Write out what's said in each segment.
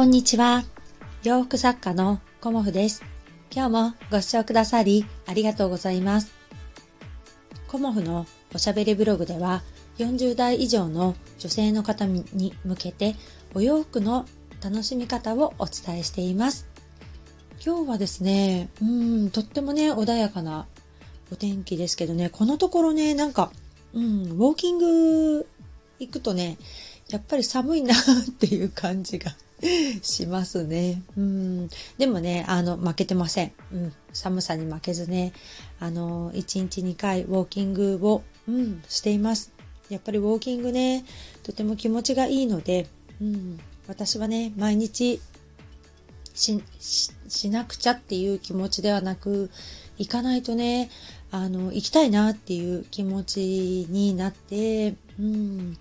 こんにちは。洋服作家のコモフです。今日もご視聴くださりありがとうございます。コモフのおしゃべりブログでは40代以上の女性の方に向けてお洋服の楽しみ方をお伝えしています。今日はですね、うん、とってもね、穏やかなお天気ですけどね、このところね、なんか、うん、ウォーキング行くとね、やっぱり寒いなっていう感じがしますね。うん。でもね、あの、負けてません。うん。寒さに負けずね、あの、1日2回ウォーキングを、うん、しています。やっぱりウォーキングね、とても気持ちがいいので、うん。私はね、毎日し、し、しなくちゃっていう気持ちではなく、行かないとね、あの、行きたいなっていう気持ちになって、うん。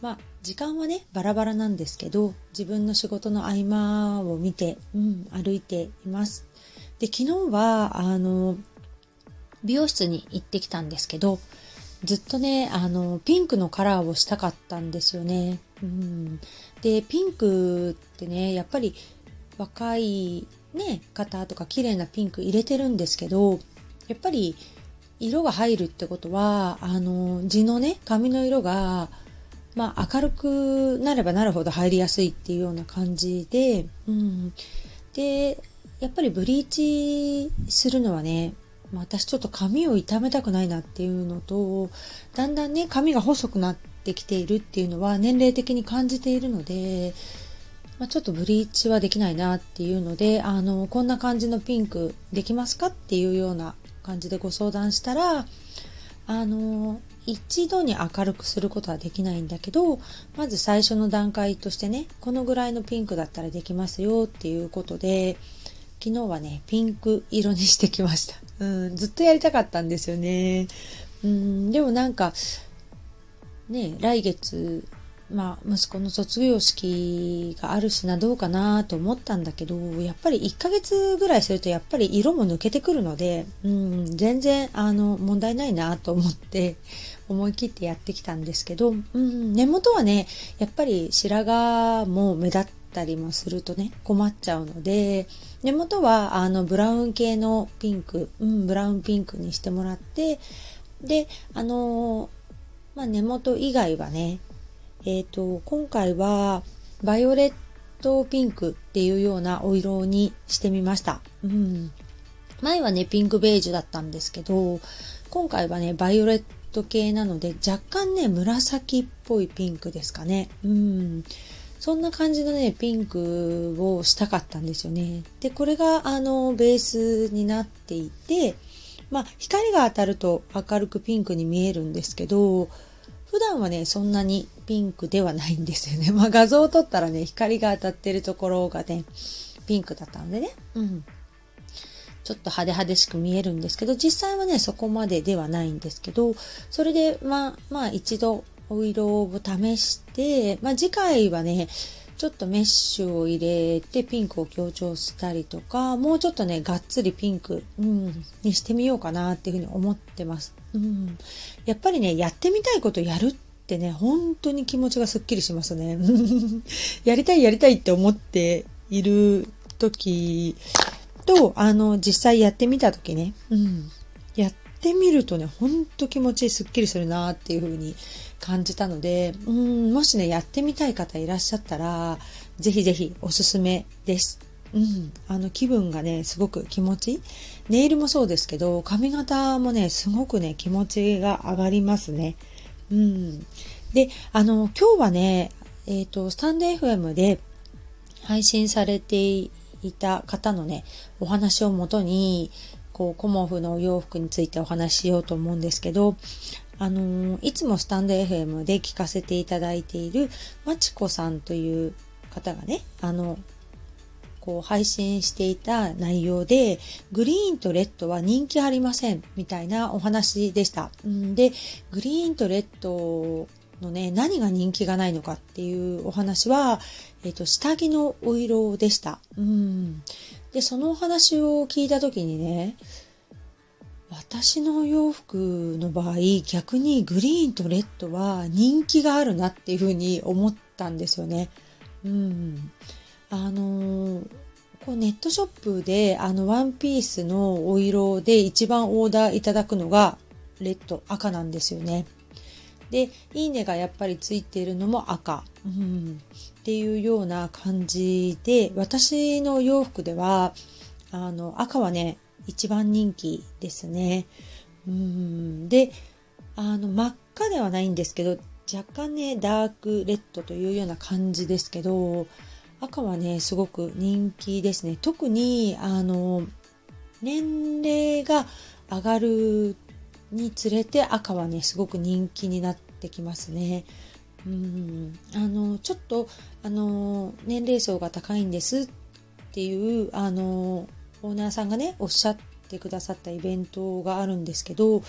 まあ、時間はね、バラバラなんですけど、自分の仕事の合間を見て、うん、歩いています。で、昨日は、あの、美容室に行ってきたんですけど、ずっとね、あの、ピンクのカラーをしたかったんですよね。うん、で、ピンクってね、やっぱり若いね、方とか綺麗なピンク入れてるんですけど、やっぱり色が入るってことは、あの、地のね、髪の色が、まあ、明るくなればなるほど入りやすいっていうような感じで、うん。で、やっぱりブリーチするのはね、まあ、私ちょっと髪を傷めたくないなっていうのと、だんだんね、髪が細くなってきているっていうのは年齢的に感じているので、まあ、ちょっとブリーチはできないなっていうので、あの、こんな感じのピンクできますかっていうような感じでご相談したら、あの、一度に明るくすることはできないんだけど、まず最初の段階としてね、このぐらいのピンクだったらできますよっていうことで、昨日はね、ピンク色にしてきました。うん、ずっとやりたかったんですよね。うん、でもなんか、ね、来月、まあ、息子の卒業式があるしな、どうかなと思ったんだけど、やっぱり1ヶ月ぐらいすると、やっぱり色も抜けてくるので、うん、全然、あの、問題ないなと思って、思い切ってやってきたんですけど、うん、根元はね、やっぱり白髪も目立ったりもするとね、困っちゃうので、根元は、あの、ブラウン系のピンク、うん、ブラウンピンクにしてもらって、で、あのまあ、根元以外はね、えっ、と、今回は、バイオレットピンクっていうようなお色にしてみました。うん。前はね、ピンクベージュだったんですけど、今回はね、バイオレット系なので、若干ね、紫っぽいピンクですかね。うん。そんな感じのね、ピンクをしたかったんですよね。で、これが、あの、ベースになっていて、まあ、光が当たると明るくピンクに見えるんですけど、普段はね、そんなにピンクではないんですよね。まあ画像を撮ったらね、光が当たってるところがね、ピンクだったのでね。うん。ちょっと派手派手しく見えるんですけど、実際はね、そこまでではないんですけど、それで、まあ、まあ一度お色を試して、まあ次回はね、ちょっとメッシュを入れてピンクを強調したりとか、もうちょっとね、がっつりピンク、うん、にしてみようかなっていうふうに思ってます。うん。やっぱりね、やってみたいことやるってね、本当に気持ちがすっきりしますね。やりたいやりたいって思っている時と、あの、実際やってみた時ね、うん。やってみるとね、ほんと気持ちすっきりするなっていう風に感じたので、うん、もしね、やってみたい方いらっしゃったら、ぜひぜひおすすめです。うん、あの気分がね、すごく気持ちいい。ネイルもそうですけど、髪型もね、すごくね、気持ちが上がりますね。うん。で、あの、今日はね、えっ、と、スタンド FM で配信されていた方のね、お話をもとに、こう、コモフのお洋服についてお話ししようと思うんですけど、あのいつもスタンド FM で聞かせていただいているまちこさんという方がね、あの、こう配信していた内容で、グリーンとレッドは人気ありません、みたいなお話でした。んで、グリーンとレッドのね、何が人気がないのかっていうお話は、えっ、と、下着のお色でした。うん。で、そのお話を聞いたときにね、私の洋服の場合、逆にグリーンとレッドは人気があるなっていうふうに思ったんですよね。うん。あのー、こうネットショップであのワンピースのお色で一番オーダーいただくのがレッド赤なんですよね。で、いいねがやっぱりついているのも赤、うん、っていうような感じで、私の洋服では、あの、赤はね、一番人気ですね。うん、で、あの、真っ赤ではないんですけど、若干ね、ダークレッドというような感じですけど、赤はね、すごく人気ですね。特に、あの、年齢が上がるにつれて赤はね、すごく人気になってきますね。うんあのちょっとあの年齢層が高いんですっていうあのオーナーさんがねおっしゃってくださったイベントがあるんですけど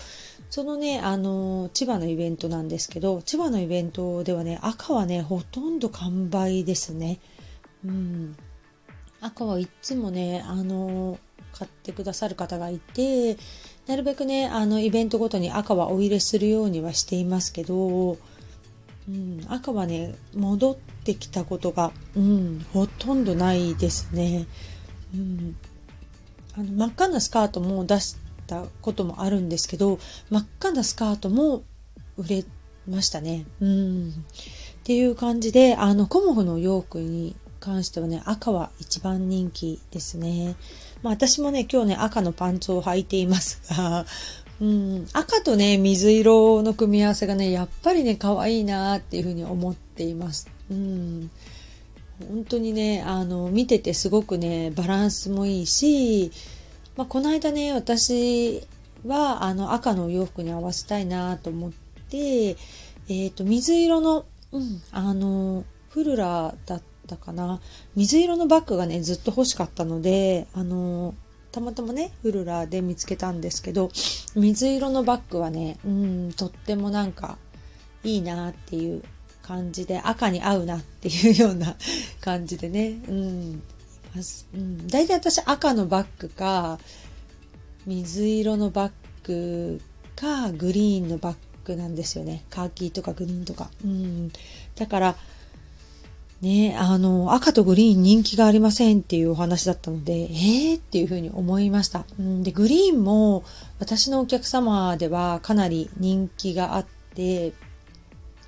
そのねあの千葉のイベントなんですけど千葉のイベントではね赤はねほとんど完売ですね。うん、赤はいつもねあの買ってくださる方がいてなるべくねあのイベントごとに赤はお入れするようにはしていますけど、うん、赤はね戻ってきたことが、うん、ほとんどないですね、うん、あの真っ赤なスカートも出したこともあるんですけど真っ赤なスカートも売れましたね、うん、っていう感じであのコモフの洋服に関してはね赤は一番人気ですねまあ、私もね、今日ね、赤のパンツを履いていますが、うん、赤とね、水色の組み合わせがね、やっぱりね、可愛いなっていうふうに思っています。うん。本当にね、あの、見ててすごくね、バランスもいいし、まあ、この間ね、私は、あの、赤のお洋服に合わせたいなと思って、えっ、ー、と、水色の、うん、あの、フルラだっったかな。水色のバッグがねずっと欲しかったのであのたまたまねフルラーで見つけたんですけど水色のバッグはねうんとってもなんかいいなっていう感じで赤に合うなっていうような 感じでねうんうん、大体私赤のバッグか水色のバッグかグリーンのバッグなんですよね。カーキーとかグリーンとか、うん、だからね、あの、赤とグリーン人気がありませんっていうお話だったので、えー？っていうふうに思いました。うん、で、グリーンも私のお客様ではかなり人気があって、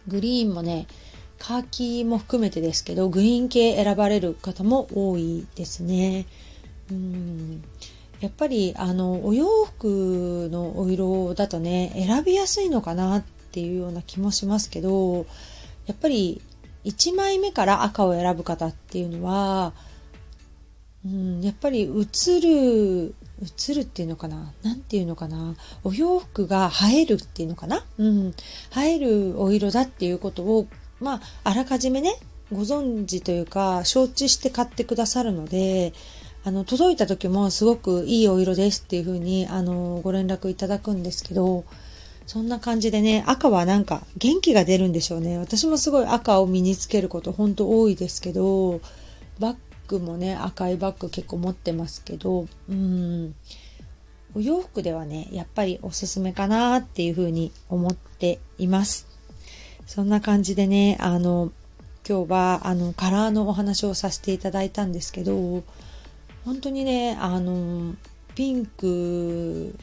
グリーンもね、カーキも含めてですけど、グリーン系選ばれる方も多いですね。うん、やっぱり、あの、お洋服のお色だとね、選びやすいのかなっていうような気もしますけど、やっぱり1枚目から赤を選ぶ方っていうのは、うん、やっぱり映る、映るっていうのかな？なんていうのかな？お洋服が映えるっていうのかな？うん。映えるお色だっていうことを、まあ、あらかじめね、ご存知というか、承知して買ってくださるので、あの、届いた時もすごくいいお色ですっていうふうに、あの、ご連絡いただくんですけど、そんな感じでね、赤はなんか元気が出るんでしょうね。私もすごい赤を身につけることほんと多いですけど、バッグもね、赤いバッグ結構持ってますけど、うん、お洋服ではね、やっぱりおすすめかなっていうふうに思っています。そんな感じでね、あの、今日はあのカラーのお話をさせていただいたんですけど、本当にね、あの、ピンク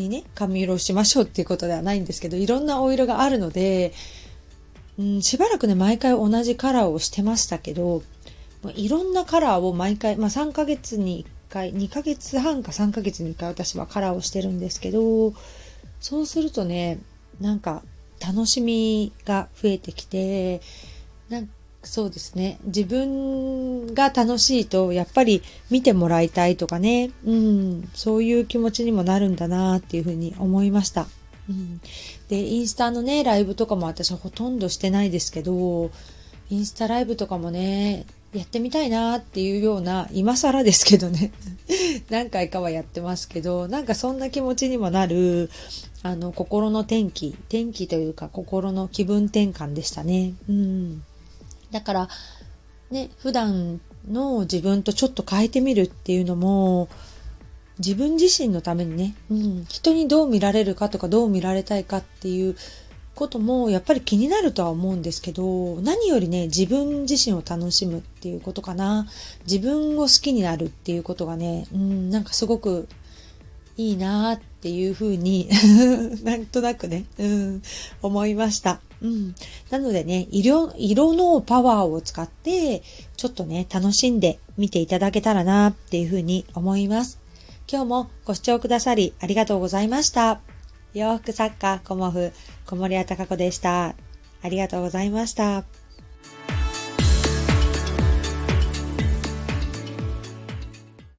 にね、髪色をしましょうっていうことではないんですけど、いろんなお色があるので、うん、しばらくね、毎回同じカラーをしてましたけど、いろんなカラーを毎回、まあ3ヶ月に1回、2ヶ月半か3ヶ月に1回私はカラーをしてるんですけど、そうするとね、なんか楽しみが増えてきて、そうですね。自分が楽しいと、やっぱり見てもらいたいとかね、うん、そういう気持ちにもなるんだなっていうふうに思いました。うん、で、インスタのね、ライブとかも私はほとんどしてないですけど、インスタライブとかもね、やってみたいなっていうような、今更ですけどね、何回かはやってますけど、なんかそんな気持ちにもなる、あの、心の天気、天気というか心の気分転換でしたね。うん。だから、ね、普段の自分とちょっと変えてみるっていうのも、自分自身のためにね、うん、人にどう見られるかとかどう見られたいかっていうこともやっぱり気になるとは思うんですけど、何よりね、自分自身を楽しむっていうことかな。自分を好きになるっていうことがね、うん、なんかすごくいいなっていうふうに なんとなくね、うん、思いました。うん。なのでね、色、色のパワーを使って、ちょっとね、楽しんで見ていただけたらなっていうふうに思います。今日もご視聴くださりありがとうございました。洋服作家、コモフ、小森屋隆子でした。ありがとうございました。